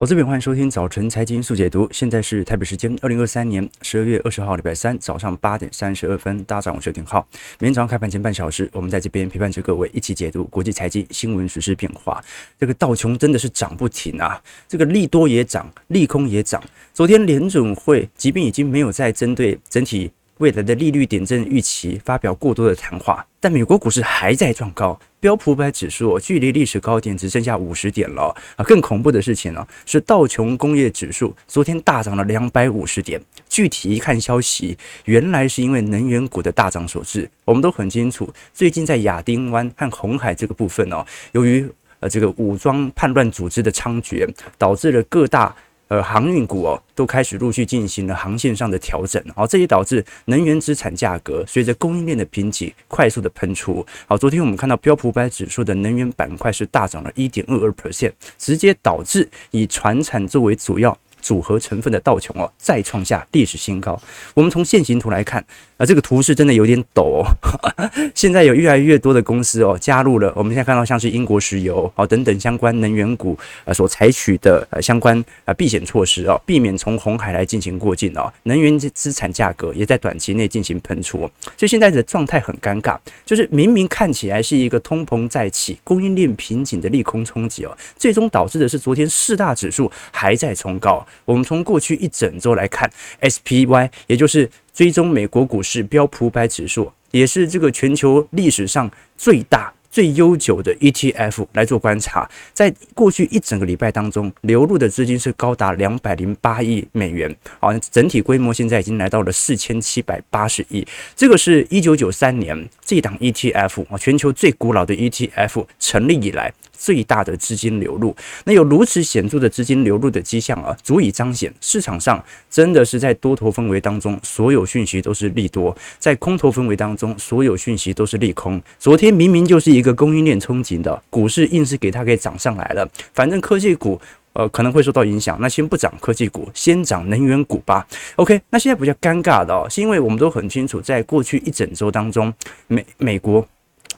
我这边欢迎收听早晨财经速解读，现在是台北时间二零二三年十二月二十号礼拜三早上八点三十二分，大家早上好，我是丁浩。每天早上开盘前半小时，我们在这边陪伴着各位一起解读国际财经新闻、时事变化。这个道琼真的是涨不停啊，这个利多也涨，利空也涨。昨天联准会即便已经没有再针对整体未来的利率点阵预期发表过多的谈话，但美国股市还在创高。标普百指数距离历史高点只剩下五十点了啊！更恐怖的事情呢，是道琼工业指数昨天大涨了两百五十点。具体一看消息，原来是因为能源股的大涨所致。我们都很清楚，最近在亚丁湾和红海这个部分哦，由于呃这个武装叛乱组织的猖獗，导致了各大。呃，航运股哦，都开始陆续进行了航线上的调整，好，这也导致能源资产价格随着供应链的瓶颈快速的喷出。好，昨天我们看到标普五百指数的能源板块是大涨了一点二二 percent，直接导致以船产作为主要组合成分的道琼哦，再创下历史新高。我们从线形图来看。啊，这个图是真的有点陡哦。现在有越来越多的公司哦加入了，我们现在看到像是英国石油哦等等相关能源股啊所采取的呃相关啊避险措施哦，避免从红海来进行过境哦。能源资产价格也在短期内进行喷出，所以现在的状态很尴尬，就是明明看起来是一个通膨再起、供应链瓶颈的利空冲击哦，最终导致的是昨天四大指数还在冲高。我们从过去一整周来看，SPY 也就是。追踪美国股市标普百指数，也是这个全球历史上最大、最悠久的 ETF 来做观察，在过去一整个礼拜当中，流入的资金是高达两百零八亿美元，啊，整体规模现在已经来到了四千七百八十亿。这个是一九九三年这档 ETF 啊，全球最古老的 ETF 成立以来。最大的资金流入，那有如此显著的资金流入的迹象啊，足以彰显市场上真的是在多头氛围当中，所有讯息都是利多；在空头氛围当中，所有讯息都是利空。昨天明明就是一个供应链冲击的股市，硬是给它给涨上来了。反正科技股呃可能会受到影响，那先不涨科技股，先涨能源股吧。OK，那现在比较尴尬的哦，是因为我们都很清楚，在过去一整周当中，美美国。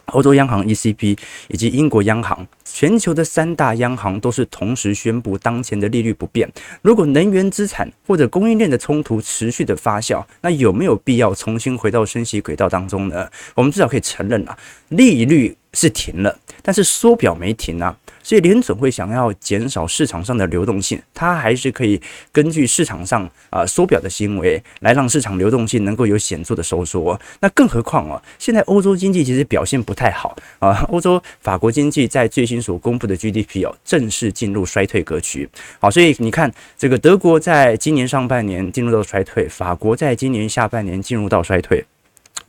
欧洲央行 ECB 以及英国央行，全球的三大央行都是同时宣布当前的利率不变。如果能源资产或者供应链的冲突持续的发酵，那有没有必要重新回到升息轨道当中呢？我们至少可以承认啊，利率是停了，但是缩表没停啊。所以联准会想要减少市场上的流动性，它还是可以根据市场上啊缩表的行为来让市场流动性能够有显著的收缩。那更何况啊，现在欧洲经济其实表现不太好啊，欧洲法国经济在最新所公布的 GDP 哦，正式进入衰退格局。好，所以你看这个德国在今年上半年进入到衰退，法国在今年下半年进入到衰退。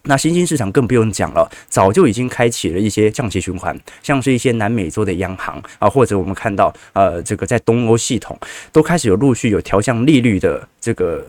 那新兴市场更不用讲了，早就已经开启了一些降息循环，像是一些南美洲的央行啊，或者我们看到呃，这个在东欧系统都开始有陆续有调降利率的这个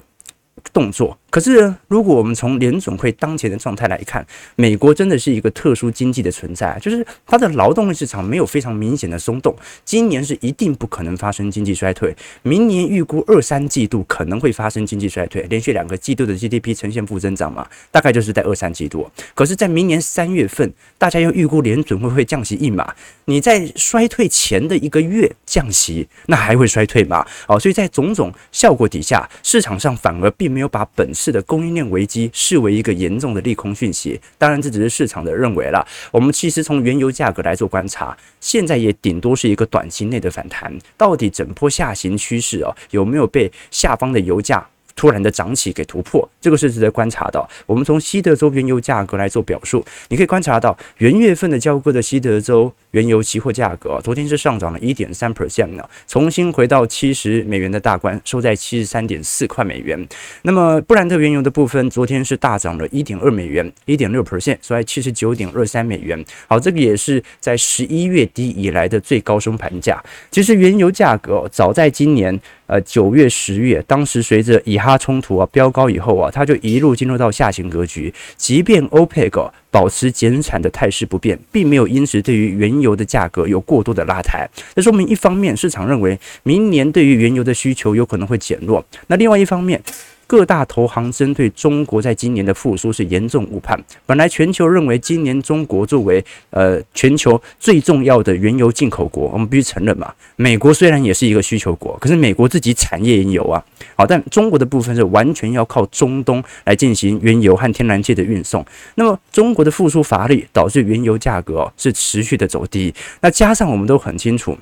动作。可是，如果我们从联准会当前的状态来看，美国真的是一个特殊经济的存在，就是它的劳动力市场没有非常明显的松动。今年是一定不可能发生经济衰退，明年预估二三季度可能会发生经济衰退，连续两个季度的 GDP 呈现负增长嘛，大概就是在二三季度。可是，在明年三月份，大家又预估联准会不会降息一码，你在衰退前的一个月降息，那还会衰退吗？哦，所以在种种效果底下，市场上反而并没有把本是的供应链危机视为一个严重的利空讯息，当然这只是市场的认为了。我们其实从原油价格来做观察，现在也顶多是一个短期内的反弹，到底整波下行趋势哦，有没有被下方的油价突然的涨起给突破，这个是值得观察的。我们从西德州原油价格来做表述，你可以观察到元月份的交割的西德州原油期货价格，昨天是上涨了一点三 percent 呢，重新回到七十美元的大关，收在七十三点四块美元。那么布兰特原油的部分，昨天是大涨了一点二美元，一点六 percent，收在七十九点二三美元。好，这个也是在十一月底以来的最高收盘价。其实原油价格早在今年。呃，九月、十月，当时随着以哈冲突啊飙高以后啊，它就一路进入到下行格局。即便 OPEC 保持减产的态势不变，并没有因此对于原油的价格有过多的拉抬。这说明一方面，市场认为明年对于原油的需求有可能会减弱；那另外一方面，各大投行针对中国在今年的复苏是严重误判。本来全球认为今年中国作为呃全球最重要的原油进口国，我们必须承认嘛。美国虽然也是一个需求国，可是美国自己产业也有啊。好，但中国的部分是完全要靠中东来进行原油和天然气的运送。那么中国的复苏乏力，导致原油价格是持续的走低。那加上我们都很清楚。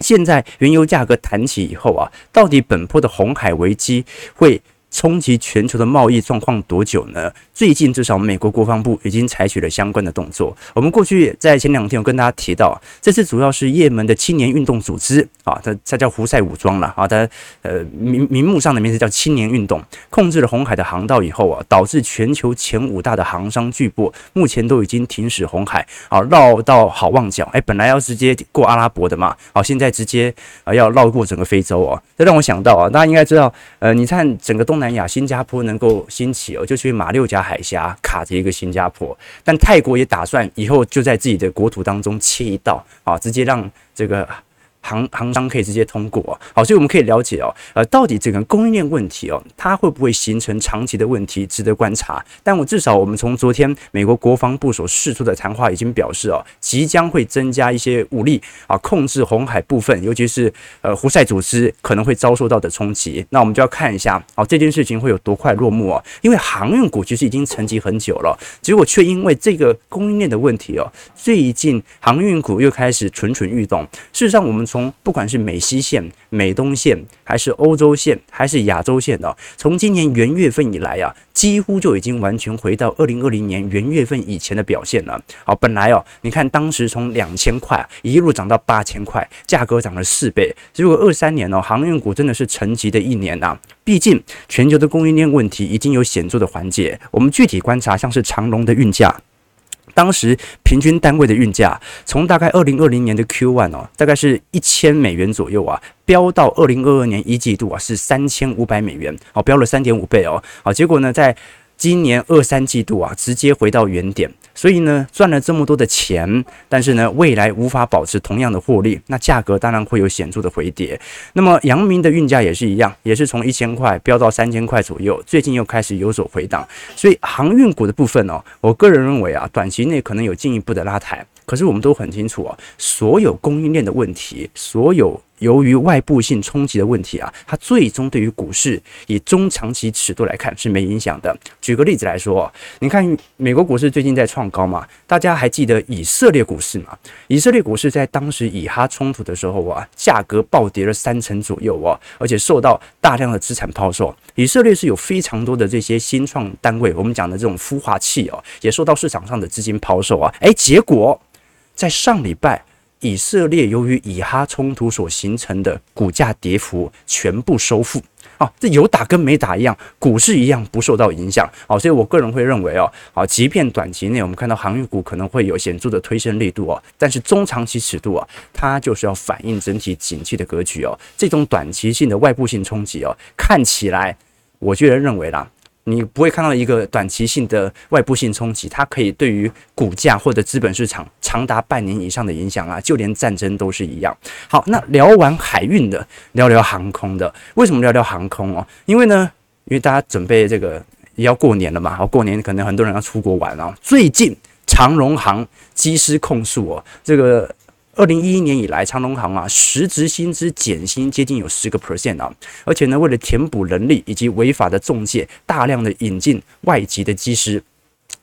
现在原油价格弹起以后啊，到底本波的红海危机会冲击全球的贸易状况多久呢？最近至少美国国防部已经采取了相关的动作。我们过去在前两天有跟大家提到，这次主要是也门的青年运动组织啊，它它叫胡塞武装了啊，它呃名名目上的名字叫青年运动，控制了红海的航道以后啊，导致全球前五大的航商巨擘目前都已经停驶红海啊，绕到好望角，哎，本来要直接过阿拉伯的嘛，好，现在直接啊要绕过整个非洲哦，这让我想到啊，大家应该知道，呃，你看整个东。南亚新加坡能够兴起哦，就去马六甲海峡卡着一个新加坡，但泰国也打算以后就在自己的国土当中切一道啊，直接让这个。航航商可以直接通过，好，所以我们可以了解哦，呃，到底这个供应链问题哦，它会不会形成长期的问题，值得观察。但我至少我们从昨天美国国防部所释出的谈话已经表示哦，即将会增加一些武力啊，控制红海部分，尤其是呃胡塞组织可能会遭受到的冲击。那我们就要看一下，哦，这件事情会有多快落幕哦，因为航运股其实已经沉寂很久了，结果却因为这个供应链的问题哦，最近航运股又开始蠢蠢欲动。事实上，我们从不管是美西线、美东线，还是欧洲线，还是亚洲线哦，从今年元月份以来啊，几乎就已经完全回到二零二零年元月份以前的表现了。好，本来哦，你看当时从两千块一路涨到八千块，价格涨了四倍。结果二三年哦，航运股真的是沉寂的一年呐。毕竟全球的供应链问题已经有显著的缓解。我们具体观察，像是长龙的运价。当时平均单位的运价，从大概二零二零年的 Q one 哦，大概是一千美元左右啊，飙到二零二二年一季度啊是三千五百美元，哦，飙了三点五倍哦，好，结果呢在。今年二三季度啊，直接回到原点，所以呢，赚了这么多的钱，但是呢，未来无法保持同样的获利，那价格当然会有显著的回跌。那么，阳明的运价也是一样，也是从一千块飙到三千块左右，最近又开始有所回档。所以，航运股的部分哦，我个人认为啊，短期内可能有进一步的拉抬。可是，我们都很清楚啊，所有供应链的问题，所有。由于外部性冲击的问题啊，它最终对于股市以中长期尺度来看是没影响的。举个例子来说，你看美国股市最近在创高嘛，大家还记得以色列股市吗？以色列股市在当时以哈冲突的时候啊，价格暴跌了三成左右哦，而且受到大量的资产抛售。以色列是有非常多的这些新创单位，我们讲的这种孵化器哦，也受到市场上的资金抛售啊，诶，结果在上礼拜。以色列由于以哈冲突所形成的股价跌幅全部收复啊，这有打跟没打一样，股市一样不受到影响。好，所以我个人会认为哦，好，即便短期内我们看到航运股可能会有显著的推升力度哦，但是中长期尺度啊，它就是要反映整体景气的格局哦。这种短期性的外部性冲击哦，看起来，我个人认为啦。你不会看到一个短期性的外部性冲击，它可以对于股价或者资本市场长达半年以上的影响啊，就连战争都是一样。好，那聊完海运的，聊聊航空的。为什么聊聊航空哦？因为呢，因为大家准备这个也要过年了嘛，好，过年可能很多人要出国玩啊。最近长荣航机师控诉哦，这个。二零一一年以来，长荣航啊，实职薪资减薪接近有十个 percent 啊，而且呢，为了填补人力以及违法的中介，大量的引进外籍的机师，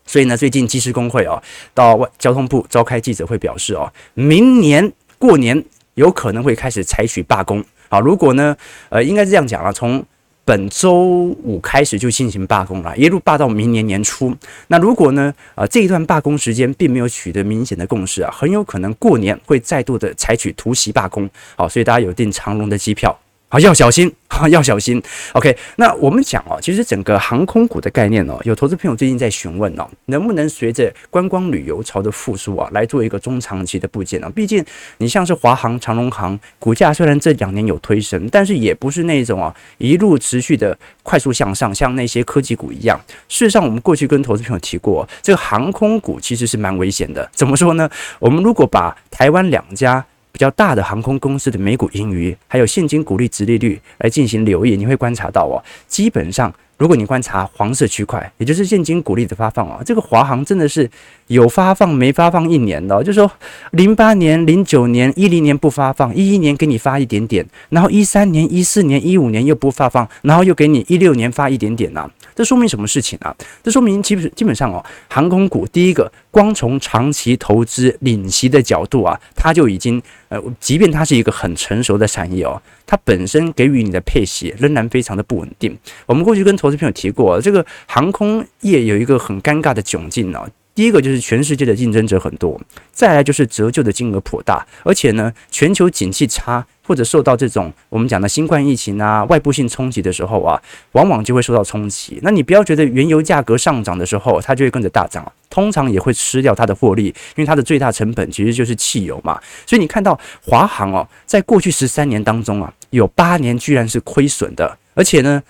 所以呢，最近机师工会啊，到外交通部召开记者会表示哦，明年过年有可能会开始采取罢工。啊，如果呢，呃，应该是这样讲啊，从本周五开始就进行罢工了，一路罢到明年年初。那如果呢，呃，这一段罢工时间并没有取得明显的共识啊，很有可能过年会再度的采取突袭罢工。好，所以大家有订长龙的机票。好，要小心，啊，要小心。OK，那我们讲哦，其实整个航空股的概念哦，有投资朋友最近在询问哦，能不能随着观光旅游潮的复苏啊，来做一个中长期的部件呢？毕竟你像是华航、长荣航，股价虽然这两年有推升，但是也不是那种啊一路持续的快速向上，像那些科技股一样。事实上，我们过去跟投资朋友提过，这个航空股其实是蛮危险的。怎么说呢？我们如果把台湾两家比较大的航空公司的每股盈余，还有现金股利殖利率来进行留意，你会观察到哦，基本上。如果你观察黄色区块，也就是现金股利的发放哦，这个华航真的是有发放没发放一年的，就是说零八年、零九年、一零年不发放，一一年给你发一点点，然后一三年、一四年、一五年又不发放，然后又给你一六年发一点点呐，这说明什么事情啊？这说明基本基本上哦，航空股第一个，光从长期投资领息的角度啊，它就已经呃，即便它是一个很成熟的产业哦。它本身给予你的配息仍然非常的不稳定。我们过去跟投资朋友提过，这个航空业有一个很尴尬的窘境哦。第一个就是全世界的竞争者很多，再来就是折旧的金额颇大，而且呢，全球景气差或者受到这种我们讲的新冠疫情啊外部性冲击的时候啊，往往就会受到冲击。那你不要觉得原油价格上涨的时候，它就会跟着大涨，通常也会吃掉它的获利，因为它的最大成本其实就是汽油嘛。所以你看到华航哦，在过去十三年当中啊，有八年居然是亏损的，而且呢，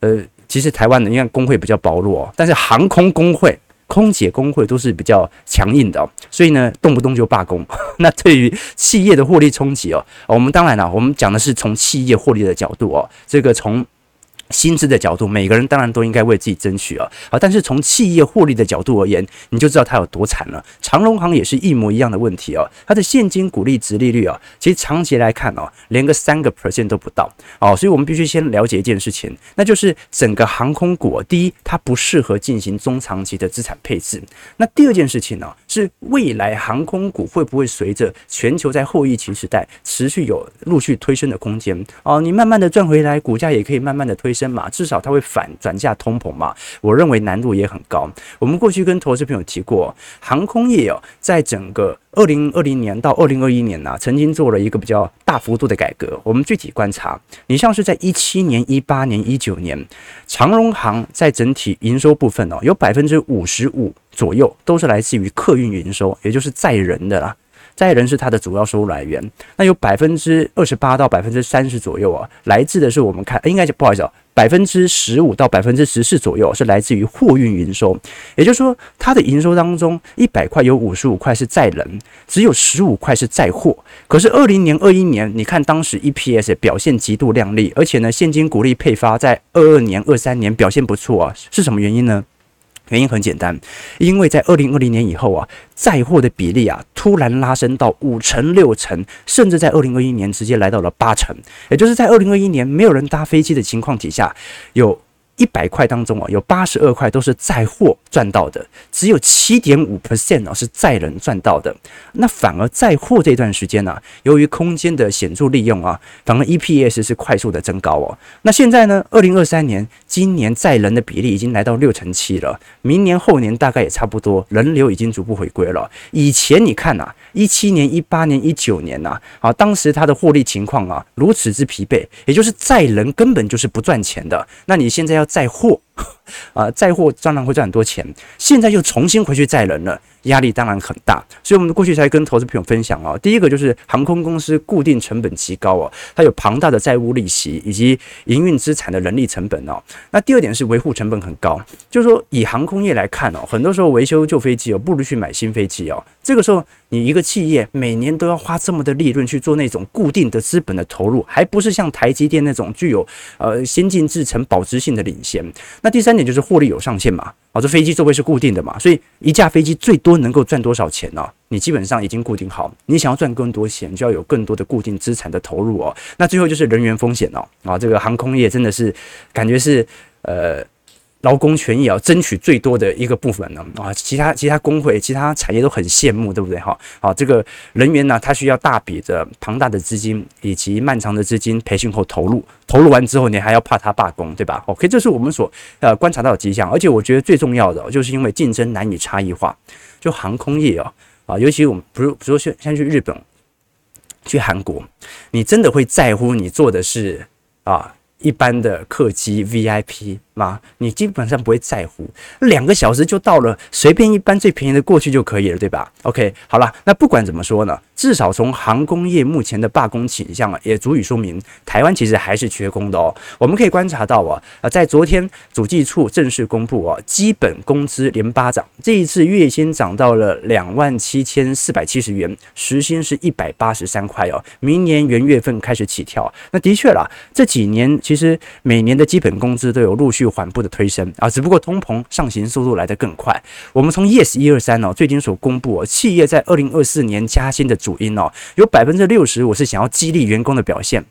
呃，其实台湾的你看工会比较薄弱，但是航空工会。空姐工会都是比较强硬的，所以呢，动不动就罢工。那对于企业的获利冲击哦，我们当然了，我们讲的是从企业获利的角度哦，这个从。薪资的角度，每个人当然都应该为自己争取啊！好，但是从企业获利的角度而言，你就知道它有多惨了。长荣航也是一模一样的问题哦，它的现金股利值利率啊，其实长期来看哦，连个三个 percent 都不到哦，所以我们必须先了解一件事情，那就是整个航空股，第一，它不适合进行中长期的资产配置；那第二件事情呢，是未来航空股会不会随着全球在后疫情时代持续有陆续推升的空间哦？你慢慢的赚回来，股价也可以慢慢的推升。嘛，至少它会反转嫁通膨嘛。我认为难度也很高。我们过去跟投资朋友提过，航空业哦，在整个二零二零年到二零二一年呢，曾经做了一个比较大幅度的改革。我们具体观察，你像是在一七年、一八年、一九年，长荣航在整体营收部分哦，有百分之五十五左右都是来自于客运营收，也就是载人的啦。载人是它的主要收入来源。那有百分之二十八到百分之三十左右啊，来自的是我们看，应该就不好意思啊。百分之十五到百分之十四左右是来自于货运营收，也就是说，它的营收当中一百块有五十五块是载人，只有十五块是载货。可是二零年、二一年，你看当时 EPS 表现极度亮丽，而且呢，现金股利配发在二二年、二三年表现不错啊，是什么原因呢？原因很简单，因为在二零二零年以后啊，载货的比例啊突然拉升到五成、六成，甚至在二零二一年直接来到了八成，也就是在二零二一年没有人搭飞机的情况底下，有。一百块当中啊，有八十二块都是载货赚到的，只有七点五 percent 是载人赚到的。那反而载货这段时间呢、由于空间的显著利用啊，反而 EPS 是快速的增高哦。那现在呢，二零二三年，今年载人的比例已经来到六成七了，明年后年大概也差不多，人流已经逐步回归了。以前你看呐，一七年、一八年、一九年呐，啊，当时它的获利情况啊如此之疲惫，也就是载人根本就是不赚钱的。那你现在要载货 啊，载货当然会赚很多钱，现在又重新回去载人了。压力当然很大，所以我们过去才跟投资朋友分享哦。第一个就是航空公司固定成本极高哦，它有庞大的债务利息以及营运资产的人力成本哦。那第二点是维护成本很高，就是说以航空业来看哦，很多时候维修旧飞机哦，不如去买新飞机哦。这个时候你一个企业每年都要花这么的利润去做那种固定的资本的投入，还不是像台积电那种具有呃先进制程保值性的领先。那第三点就是获利有上限嘛。哦，这飞机座位是固定的嘛，所以一架飞机最多能够赚多少钱呢？你基本上已经固定好，你想要赚更多钱，就要有更多的固定资产的投入哦。那最后就是人员风险哦，啊，这个航空业真的是感觉是呃。劳工权益啊，争取最多的一个部分呢啊，其他其他工会、其他产业都很羡慕，对不对哈？啊，这个人员呢，他需要大笔的庞大的资金以及漫长的资金培训后投入，投入完之后，你还要怕他罢工，对吧？OK，这是我们所呃观察到的迹象，而且我觉得最重要的就是因为竞争难以差异化，就航空业啊啊，尤其我们不如比如说像去日本、去韩国，你真的会在乎你做的是啊？一般的客机 VIP 吗？你基本上不会在乎，两个小时就到了，随便一班最便宜的过去就可以了，对吧？OK，好了，那不管怎么说呢，至少从航空业目前的罢工倾向啊，也足以说明台湾其实还是缺工的哦。我们可以观察到啊，啊，在昨天主计处正式公布啊，基本工资连八涨，这一次月薪涨到了两万七千四百七十元，时薪是一百八十三块哦，明年元月份开始起跳。那的确啦，这几年。其实每年的基本工资都有陆续缓步的推升啊，只不过通膨上行速度来得更快。我们从 Yes 一二三哦，最近所公布哦，企业在二零二四年加薪的主因哦，有百分之六十我是想要激励员工的表现。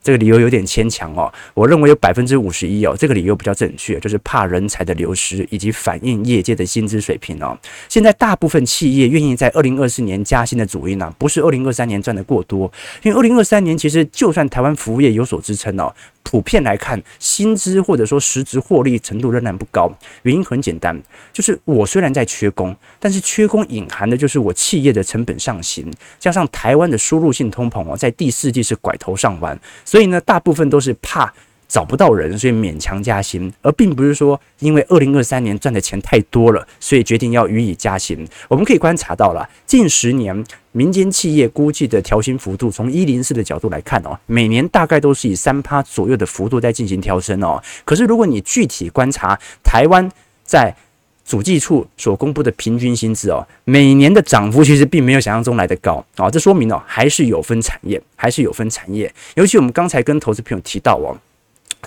这个理由有点牵强哦，我认为有百分之五十一哦，这个理由比较正确，就是怕人才的流失以及反映业界的薪资水平哦。现在大部分企业愿意在二零二四年加薪的主因呢，不是二零二三年赚得过多，因为二零二三年其实就算台湾服务业有所支撑哦。普遍来看，薪资或者说实质获利程度仍然不高。原因很简单，就是我虽然在缺工，但是缺工隐含的就是我企业的成本上行，加上台湾的输入性通膨哦，在第四季是拐头上弯，所以呢，大部分都是怕。找不到人，所以勉强加薪，而并不是说因为二零二三年赚的钱太多了，所以决定要予以加薪。我们可以观察到了，近十年民间企业估计的调薪幅度，从一零四的角度来看哦，每年大概都是以三趴左右的幅度在进行调升哦。可是如果你具体观察台湾在主计处所公布的平均薪资哦，每年的涨幅其实并没有想象中来得高啊，这说明哦，还是有分产业，还是有分产业。尤其我们刚才跟投资朋友提到哦。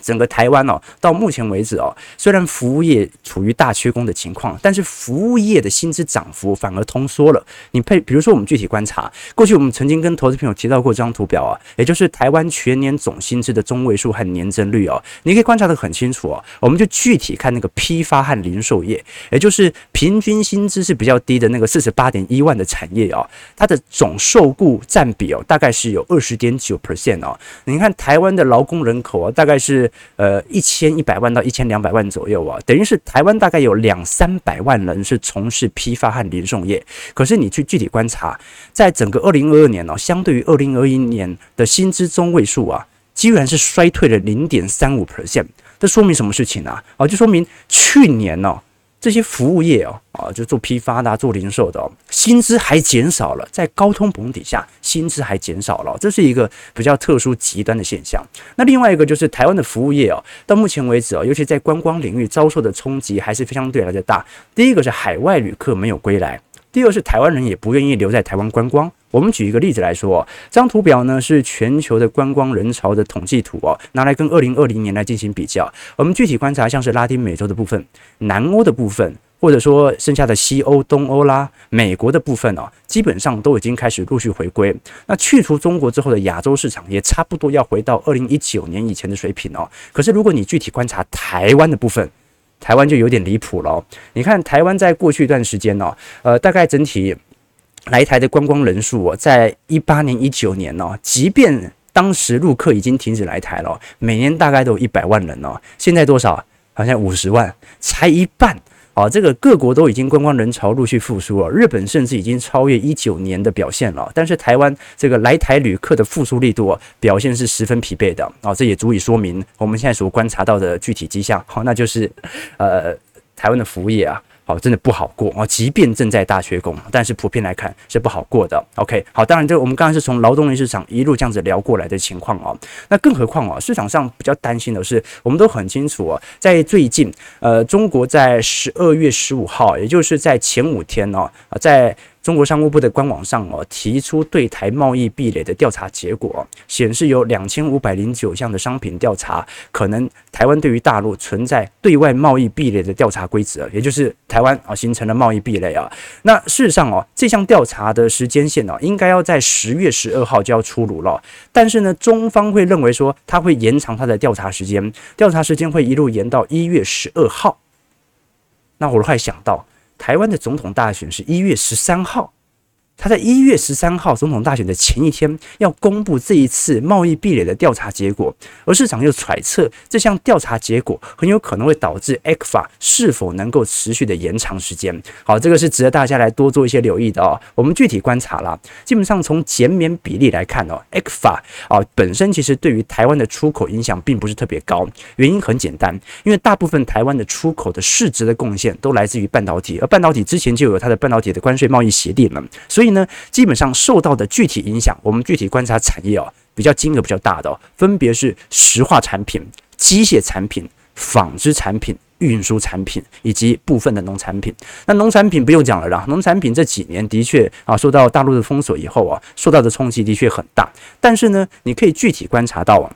整个台湾哦，到目前为止哦，虽然服务业处于大缺工的情况，但是服务业的薪资涨幅反而通缩了。你配，比如说我们具体观察，过去我们曾经跟投资朋友提到过这张图表啊，也就是台湾全年总薪资的中位数和年增率哦，你可以观察得很清楚哦。我们就具体看那个批发和零售业，也就是平均薪资是比较低的那个四十八点一万的产业哦，它的总受雇占比哦，大概是有二十点九 percent 哦。你看台湾的劳工人口啊，大概是是。呃，一千一百万到一千两百万左右啊，等于是台湾大概有两三百万人是从事批发和零售业。可是你去具体观察，在整个二零二二年呢，相对于二零二一年的薪资中位数啊，居然是衰退了零点三五 percent。这说明什么事情呢？啊，就说明去年呢。这些服务业哦，啊，就做批发的、做零售的哦，薪资还减少了，在高通膨底下，薪资还减少了，这是一个比较特殊极端的现象。那另外一个就是台湾的服务业哦，到目前为止哦，尤其在观光领域遭受的冲击还是非常对来的大。第一个是海外旅客没有归来，第二是台湾人也不愿意留在台湾观光。我们举一个例子来说，这张图表呢是全球的观光人潮的统计图哦，拿来跟二零二零年来进行比较。我们具体观察，像是拉丁美洲的部分、南欧的部分，或者说剩下的西欧、东欧啦、美国的部分哦，基本上都已经开始陆续回归。那去除中国之后的亚洲市场，也差不多要回到二零一九年以前的水平哦。可是如果你具体观察台湾的部分，台湾就有点离谱了。你看台湾在过去一段时间哦，呃，大概整体。来台的观光人数哦，在一八年、一九年哦，即便当时陆客已经停止来台了，每年大概都有一百万人哦。现在多少？好像五十万，才一半哦。这个各国都已经观光人潮陆续复苏了，日本甚至已经超越一九年的表现了。但是台湾这个来台旅客的复苏力度表现是十分疲惫的哦。这也足以说明我们现在所观察到的具体迹象。好，那就是呃，台湾的服务业啊。真的不好过啊！即便正在大学工，但是普遍来看是不好过的。OK，好，当然这我们刚才是从劳动力市场一路这样子聊过来的情况哦。那更何况哦，市场上比较担心的是，我们都很清楚哦，在最近，呃，中国在十二月十五号，也就是在前五天哦，在。中国商务部的官网上哦，提出对台贸易壁垒的调查结果，显示有两千五百零九项的商品调查，可能台湾对于大陆存在对外贸易壁垒的调查规则，也就是台湾啊形成了贸易壁垒啊。那事实上哦，这项调查的时间线哦，应该要在十月十二号就要出炉了，但是呢，中方会认为说他会延长他的调查时间，调查时间会一路延到一月十二号。那我快想到。台湾的总统大选是一月十三号，他在一月十三号总统大选的前一天要公布这一次贸易壁垒的调查结果，而市场又揣测这项调查结果很有可能会导致 ECFA 是否能够持续的延长时间。好，这个是值得大家来多做一些留意的哦。我们具体观察了，基本上从减免比例来看哦，ECFA 啊本身其实对于台湾的出口影响并不是特别高，原因很简单，因为大部分台湾的出口的市值的贡献都来自于半导体，而半导体之前就有它的半导体的关税贸易协定了，所以。呢，基本上受到的具体影响，我们具体观察产业哦，比较金额比较大的哦，分别是石化产品、机械产品、纺织产品、运输产品以及部分的农产品。那农产品不用讲了啦，农产品这几年的确啊，受到大陆的封锁以后啊，受到的冲击的确很大。但是呢，你可以具体观察到啊，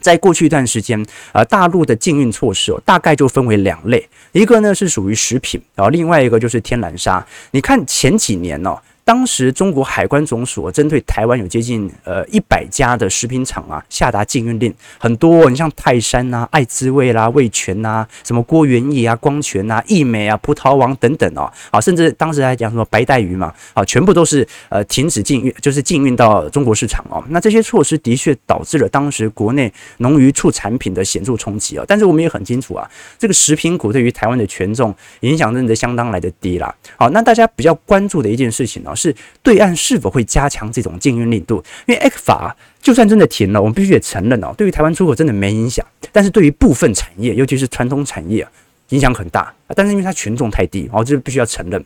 在过去一段时间啊，大陆的禁运措施哦，大概就分为两类，一个呢是属于食品，然后另外一个就是天然砂。你看前几年哦。当时中国海关总署针对台湾有接近呃一百家的食品厂啊下达禁运令，很多你像泰山呐、爱滋味啦、味全呐、什么郭元益啊、光泉呐、义美啊、葡萄王等等哦，啊，甚至当时还讲什么白带鱼嘛，啊，全部都是呃停止禁运，就是禁运到中国市场哦。那这些措施的确导致了当时国内农渔畜产品的显著冲击哦。但是我们也很清楚啊，这个食品股对于台湾的权重影响真的相当来的低啦。好，那大家比较关注的一件事情呢？是对岸是否会加强这种禁运力度？因为 ECFA 就算真的停了，我们必须得承认哦，对于台湾出口真的没影响。但是对于部分产业，尤其是传统产业，影响很大。但是因为它权重太低，哦，这必须要承认，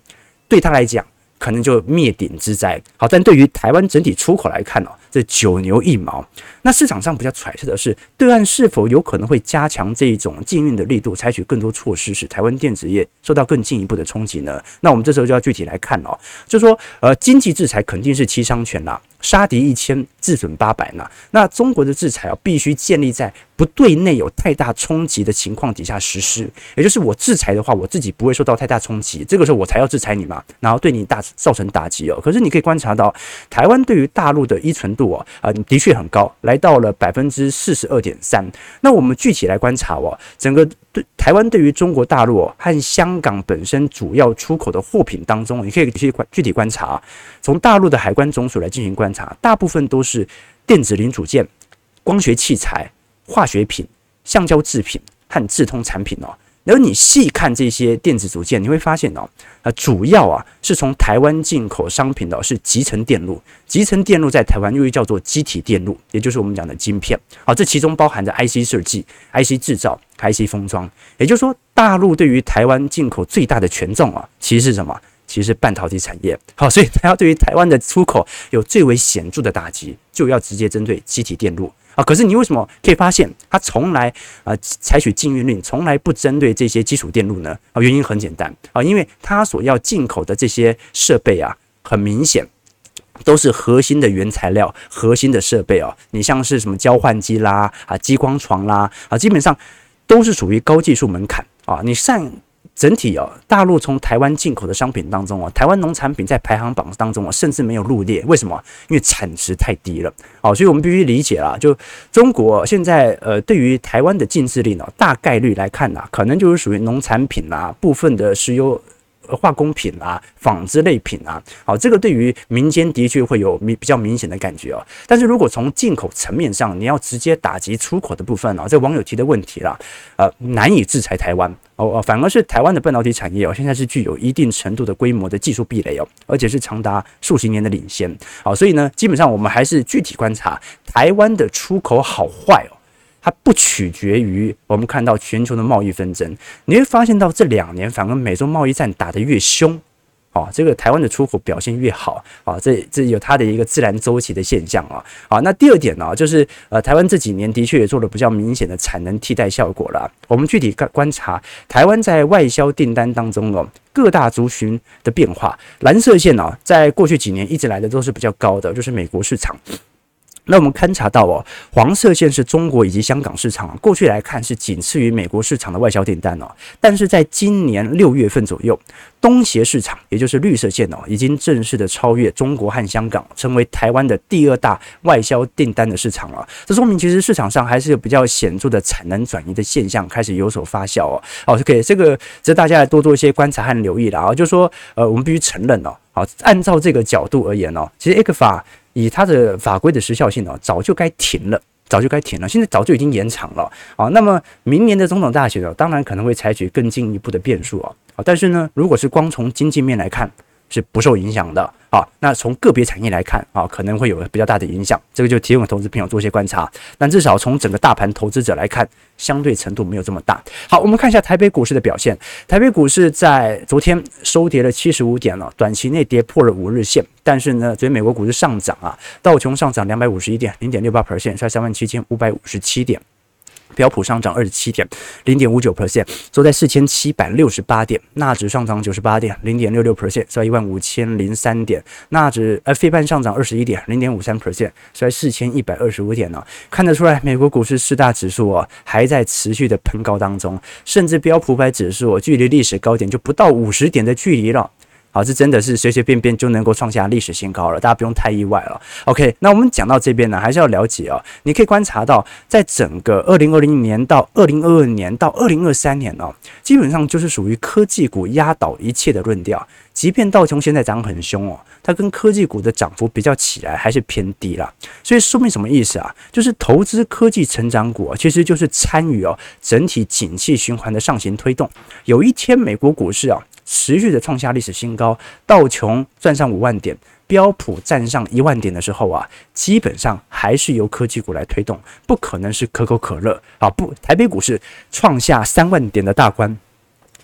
对他来讲。可能就灭顶之灾。好，但对于台湾整体出口来看哦，这九牛一毛。那市场上比较揣测的是，对岸是否有可能会加强这一种禁运的力度，采取更多措施，使台湾电子业受到更进一步的冲击呢？那我们这时候就要具体来看哦，就说呃，经济制裁肯定是七伤拳啦。杀敌一千，自损八百呢。那中国的制裁啊，必须建立在不对内有太大冲击的情况底下实施。也就是我制裁的话，我自己不会受到太大冲击，这个时候我才要制裁你嘛，然后对你大造成打击哦。可是你可以观察到，台湾对于大陆的依存度啊，啊的确很高，来到了百分之四十二点三。那我们具体来观察哦，整个对台湾对于中国大陆和香港本身主要出口的货品当中，你可以去观具体观察，从大陆的海关总署来进行观察。大部分都是电子零组件、光学器材、化学品、橡胶制品和智通产品哦。然后你细看这些电子组件，你会发现哦，啊，主要啊是从台湾进口商品的是集成电路。集成电路在台湾又叫做机体电路，也就是我们讲的晶片。好，这其中包含着 IC 设计、IC 制造、IC 封装。也就是说，大陆对于台湾进口最大的权重啊，其实是什么？其实是半导体产业，好，所以它要对于台湾的出口有最为显著的打击，就要直接针对机体电路啊。可是你为什么可以发现它从来啊采取禁运令，从来不针对这些基础电路呢？啊，原因很简单啊，因为它所要进口的这些设备啊，很明显都是核心的原材料、核心的设备啊。你像是什么交换机啦、啊激光床啦啊，基本上都是属于高技术门槛啊。你上。整体哦，大陆从台湾进口的商品当中哦，台湾农产品在排行榜当中哦，甚至没有入列。为什么？因为产值太低了。哦，所以我们必须理解啦，就中国现在呃，对于台湾的禁制令呢，大概率来看呐，可能就是属于农产品啦，部分的石油。化工品啊，纺织类品啊，好，这个对于民间的确会有明比较明显的感觉哦。但是如果从进口层面上，你要直接打击出口的部分啊，这网友提的问题啦，呃，难以制裁台湾哦，反而是台湾的半导体产业哦，现在是具有一定程度的规模的技术壁垒哦，而且是长达数十年的领先。好，所以呢，基本上我们还是具体观察台湾的出口好坏哦。它不取决于我们看到全球的贸易纷争，你会发现到这两年反而美中贸易战打得越凶，哦，这个台湾的出口表现越好，啊，这这有它的一个自然周期的现象啊，好，那第二点呢，就是呃，台湾这几年的确也做了比较明显的产能替代效果了。我们具体观观察台湾在外销订单当中哦，各大族群的变化，蓝色线啊，在过去几年一直来的都是比较高的，就是美国市场。那我们勘察到哦，黄色线是中国以及香港市场，过去来看是仅次于美国市场的外销订单哦，但是在今年六月份左右，东协市场也就是绿色线哦，已经正式的超越中国和香港，成为台湾的第二大外销订单的市场了。这说明其实市场上还是有比较显著的产能转移的现象开始有所发酵哦。好，OK，这个值得大家来多做一些观察和留意的啊。就是说，呃，我们必须承认哦，好，按照这个角度而言哦，其实 ECFA。以它的法规的时效性呢，早就该停了，早就该停了，现在早就已经延长了啊。那么明年的总统大选呢，当然可能会采取更进一步的变数啊。啊，但是呢，如果是光从经济面来看，是不受影响的。好，那从个别产业来看啊，可能会有比较大的影响，这个就提供投资朋友做一些观察。但至少从整个大盘投资者来看，相对程度没有这么大。好，我们看一下台北股市的表现。台北股市在昨天收跌了七十五点了，短期内跌破了五日线。但是呢，昨天美国股市上涨啊，道琼上涨两百五十一点，零点六八 percent，在三万七千五百五十七点。标普上涨二十七点，零点五九 percent，收在四千七百六十八点。纳指上涨九十八点，零点六六 percent，收在一万五千零三点。纳指呃，费半上涨二十一点，零点五三 percent，收在四千一百二十五点呢、哦。看得出来，美国股市四大指数、哦，还在持续的喷高当中，甚至标普百指数、哦、距离历史高点就不到五十点的距离了。好，这真的是随随便便就能够创下历史新高了，大家不用太意外了。OK，那我们讲到这边呢，还是要了解哦。你可以观察到，在整个二零二零年到二零二二年到二零二三年哦，基本上就是属于科技股压倒一切的论调。即便道琼现在涨很凶哦，它跟科技股的涨幅比较起来还是偏低了。所以说明什么意思啊？就是投资科技成长股其实就是参与哦整体景气循环的上行推动。有一天美国股市啊。持续的创下历史新高，道琼站上五万点，标普站上一万点的时候啊，基本上还是由科技股来推动，不可能是可口可乐啊，不，台北股市创下三万点的大关。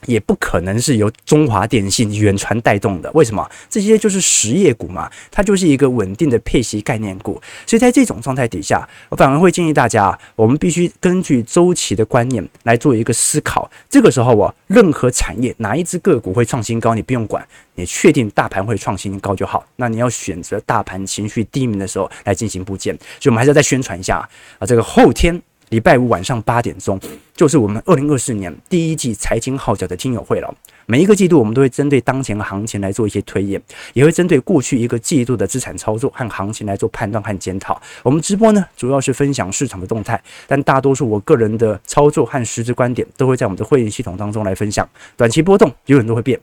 也不可能是由中华电信、远传带动的，为什么？这些就是实业股嘛，它就是一个稳定的配息概念股。所以在这种状态底下，我反而会建议大家，我们必须根据周期的观念来做一个思考。这个时候啊，任何产业哪一只个股会创新高，你不用管，你确定大盘会创新高就好。那你要选择大盘情绪低迷的时候来进行布件。所以我们还是要再宣传一下啊，这个后天。礼拜五晚上八点钟，就是我们二零二四年第一季财经号角的听友会了。每一个季度，我们都会针对当前的行情来做一些推演，也会针对过去一个季度的资产操作和行情来做判断和检讨。我们直播呢，主要是分享市场的动态，但大多数我个人的操作和实质观点，都会在我们的会员系统当中来分享。短期波动有很多会变。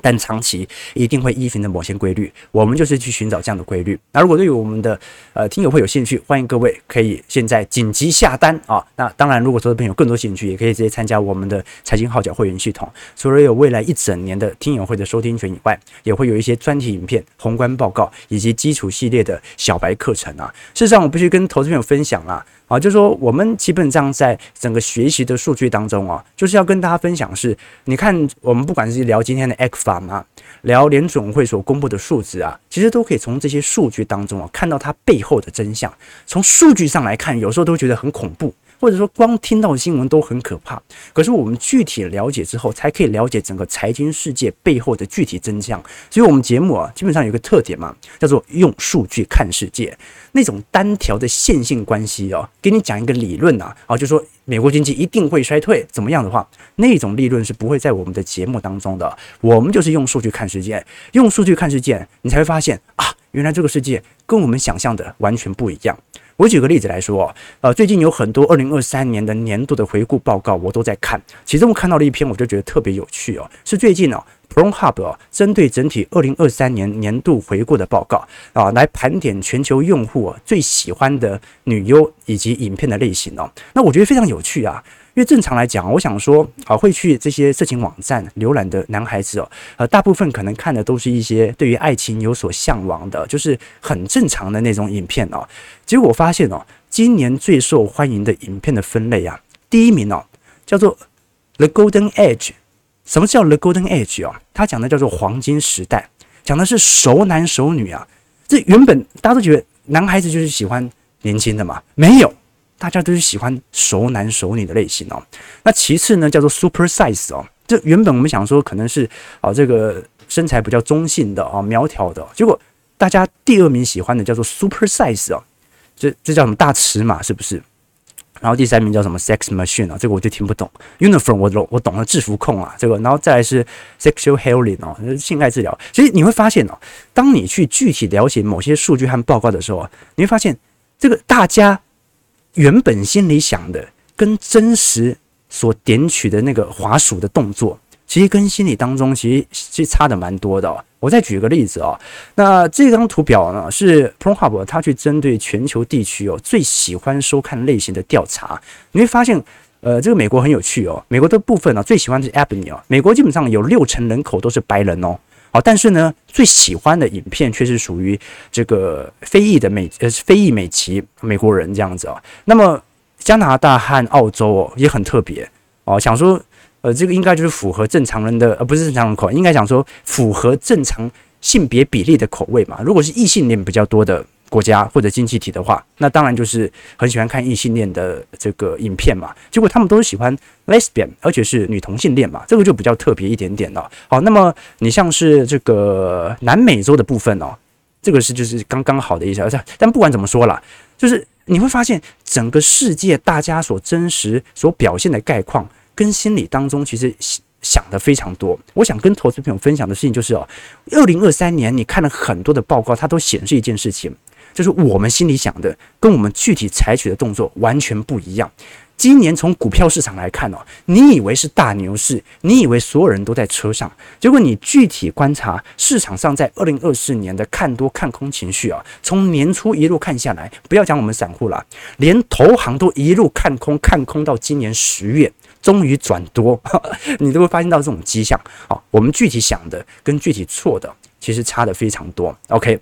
但长期一定会依循的某些规律，我们就是去寻找这样的规律。那如果对于我们的呃听友会有兴趣，欢迎各位可以现在紧急下单啊！那当然，如果说朋友更多兴趣，也可以直接参加我们的财经号角会员系统。除了有未来一整年的听友会的收听权以外，也会有一些专题影片、宏观报告以及基础系列的小白课程啊。事实上，我必须跟投资朋友分享啊。啊，就是说，我们基本上在整个学习的数据当中啊，就是要跟大家分享是，你看，我们不管是聊今天的 X 法嘛，聊联总会所公布的数字啊，其实都可以从这些数据当中啊，看到它背后的真相。从数据上来看，有时候都觉得很恐怖。或者说，光听到新闻都很可怕。可是我们具体了解之后，才可以了解整个财经世界背后的具体真相。所以，我们节目啊，基本上有个特点嘛，叫做用数据看世界。那种单条的线性关系哦，给你讲一个理论呐，啊，就说美国经济一定会衰退，怎么样的话，那种理论是不会在我们的节目当中的。我们就是用数据看世界，用数据看世界，你才会发现啊，原来这个世界跟我们想象的完全不一样。我举个例子来说，呃，最近有很多二零二三年的年度的回顾报告，我都在看。其中我看到了一篇，我就觉得特别有趣哦，是最近哦，Pornhub 哦，针对整体二零二三年年度回顾的报告啊，来盘点全球用户最喜欢的女优以及影片的类型哦。那我觉得非常有趣啊。因为正常来讲，我想说啊，会去这些色情网站浏览的男孩子哦，呃，大部分可能看的都是一些对于爱情有所向往的，就是很正常的那种影片哦。结果我发现哦，今年最受欢迎的影片的分类啊，第一名哦，叫做 The Golden Age。什么叫 The Golden Age 哦？它讲的叫做黄金时代，讲的是熟男熟女啊。这原本大家都觉得男孩子就是喜欢年轻的嘛，没有。大家都是喜欢熟男熟女的类型哦。那其次呢，叫做 super size 哦。这原本我们想说可能是啊，这个身材比较中性的啊，苗条的。结果大家第二名喜欢的叫做 super size 哦。这这叫什么大尺码是不是？然后第三名叫什么 sex machine 啊，这个我就听不懂。uniform 我懂，我懂了制服控啊，这个，然后再来是 sexual healing 哦，性爱治疗。其实你会发现哦，当你去具体了解某些数据和报告的时候啊，你会发现这个大家原本心里想的跟真实所点取的那个滑鼠的动作，其实跟心理当中其实其实差的蛮多的。我再举个例子啊、那这张图表呢是 Pornhub 它去针对全球地区哦最喜欢收看类型的调查，你会发现，呃，这个美国很有趣哦，美国的部分呢最喜欢的是 Ebony 哦，美国基本上有六成人口都是白人哦，但是呢最喜欢的影片却是属于这个非裔的美呃非裔美籍美国人这样子啊、哦，那么加拿大和澳洲哦也很特别哦，想说。呃，这个应该就是符合正常人的，呃，不是正常人口，应该想说符合正常性别比例的口味嘛。如果是异性恋比较多的国家或者经济体的话，那当然就是很喜欢看异性恋的这个影片嘛。结果他们都是喜欢 lesbian，而且是女同性恋嘛，这个就比较特别一点点了。好，那么你像是这个南美洲的部分哦，这个是就是刚刚好的意思。但不管怎么说啦，就是你会发现整个世界大家所真实所表现的概况。跟心理当中其实想的非常多。我想跟投资朋友分享的事情就是哦，二零二三年你看了很多的报告，它都显示一件事情，就是我们心里想的跟我们具体采取的动作完全不一样。今年从股票市场来看哦，你以为是大牛市，你以为所有人都在车上，结果你具体观察市场上在二零二四年的看多看空情绪啊，从年初一路看下来，不要讲我们散户了，连投行都一路看空，看空到今年十月。终于转多，你都会发现到这种迹象。好，我们具体想的跟具体错的其实差的非常多。OK，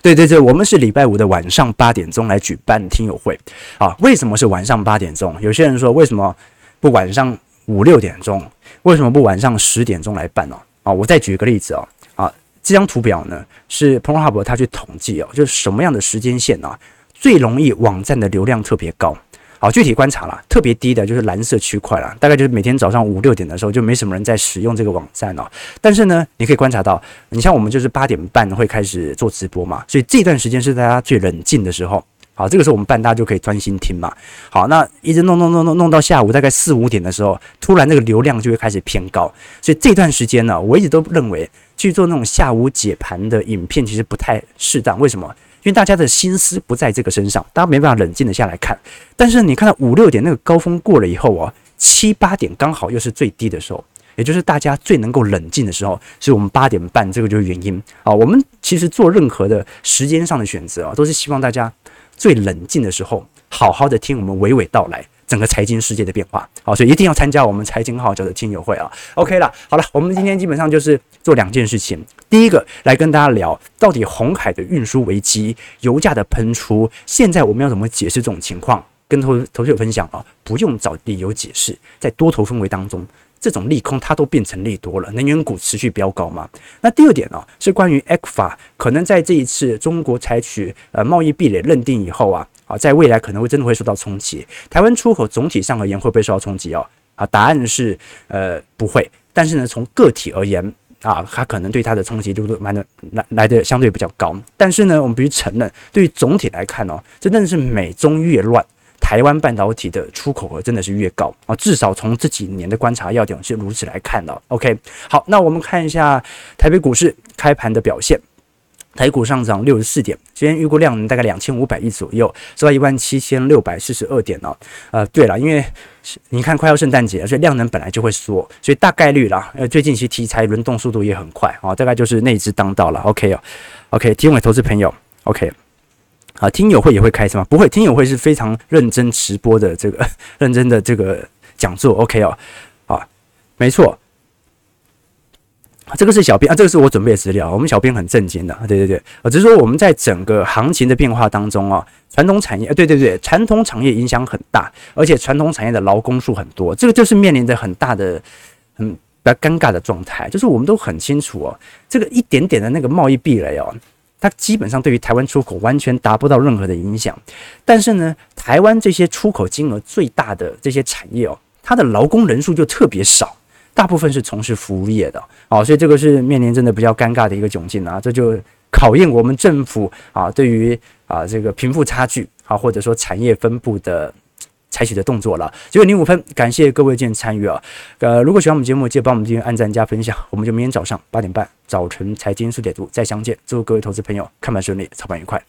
对对对，我们是礼拜五的晚上八点钟来举办听友会。啊，为什么是晚上八点钟？有些人说为什么不晚上五六点钟？为什么不晚上十点钟来办呢？啊，我再举个例子哦。啊，这张图表呢是 Pornhub 他去统计哦，就是什么样的时间线啊最容易网站的流量特别高。好，具体观察啦，特别低的就是蓝色区块啦，大概就是每天早上五六点的时候就没什么人在使用这个网站哦。但是呢，你可以观察到，你像我们就是八点半会开始做直播嘛，所以这段时间是大家最冷静的时候。好，这个时候我们办，大家就可以专心听嘛。好，那一直弄弄弄弄弄到下午大概四五点的时候，突然那个流量就会开始偏高。所以这段时间呢，我一直都认为去做那种下午解盘的影片其实不太适当。为什么？因为大家的心思不在这个身上，大家没办法冷静的下来看。但是你看到五六点那个高峰过了以后啊，七八点刚好又是最低的时候，也就是大家最能够冷静的时候，所以我们八点半这个就是原因啊。我们其实做任何的时间上的选择啊，都是希望大家最冷静的时候，好好的听我们娓娓道来。整个财经世界的变化，好，所以一定要参加我们财经号角的听友会啊。OK 了，好了，我们今天基本上就是做两件事情。第一个，来跟大家聊到底红海的运输危机、油价的喷出，现在我们要怎么解释这种情况？跟投投资者分享啊，不用找理由解释，在多头氛围当中，这种利空它都变成利多了，能源股持续飙高嘛。那第二点呢、是关于 ECFA 可能在这一次中国采取呃贸易壁垒认定以后啊。啊，在未来可能会真的会受到冲击。台湾出口总体上而言会不会受到冲击哦？啊，答案是呃不会。但是呢，从个体而言啊，它可能对它的冲击度都蛮的来来的相对比较高。但是呢，我们必须承认，对于总体来看哦，真的是美中越乱，台湾半导体的出口额真的是越高啊。至少从这几年的观察要点是如此来看的。OK，好，那我们看一下台北股市开盘的表现。台股上涨六十四点，今天预估量能大概两千五百亿左右，收到一万七千六百四十二点哦。呃，对了，因为你看快要圣诞节，所以量能本来就会缩，所以大概率啦。呃，最近其实题材轮动速度也很快啊，大概就是内资当道了。OK 哦，OK，听伟投资朋友，OK，啊，听友会也会开是吗？不会，听友会是非常认真直播的这个 认真的这个讲座。OK 哦，啊，没错。这个是小编啊，这个是我准备的资料。我们小编很正经的，对对对，只是说我们在整个行情的变化当中啊，传统产业，对对对，传统产业影响很大，而且传统产业的劳工数很多，这个就是面临着很大的、很比较尴尬的状态。就是我们都很清楚哦，这个一点点的那个贸易壁垒哦，它基本上对于台湾出口完全达不到任何的影响。但是呢，台湾这些出口金额最大的这些产业哦，它的劳工人数就特别少。大部分是从事服务业的，啊，所以这个是面临真的比较尴尬的一个窘境啊，这就考验我们政府啊对于啊这个贫富差距啊或者说产业分布的采取的动作了。九点零五分，感谢各位今天参与啊。呃，如果喜欢我们节目，记得帮我们订阅、按赞、加分享。我们就明天早上八点半早晨财经速解读再相见。祝各位投资朋友看盘顺利，操盘愉快。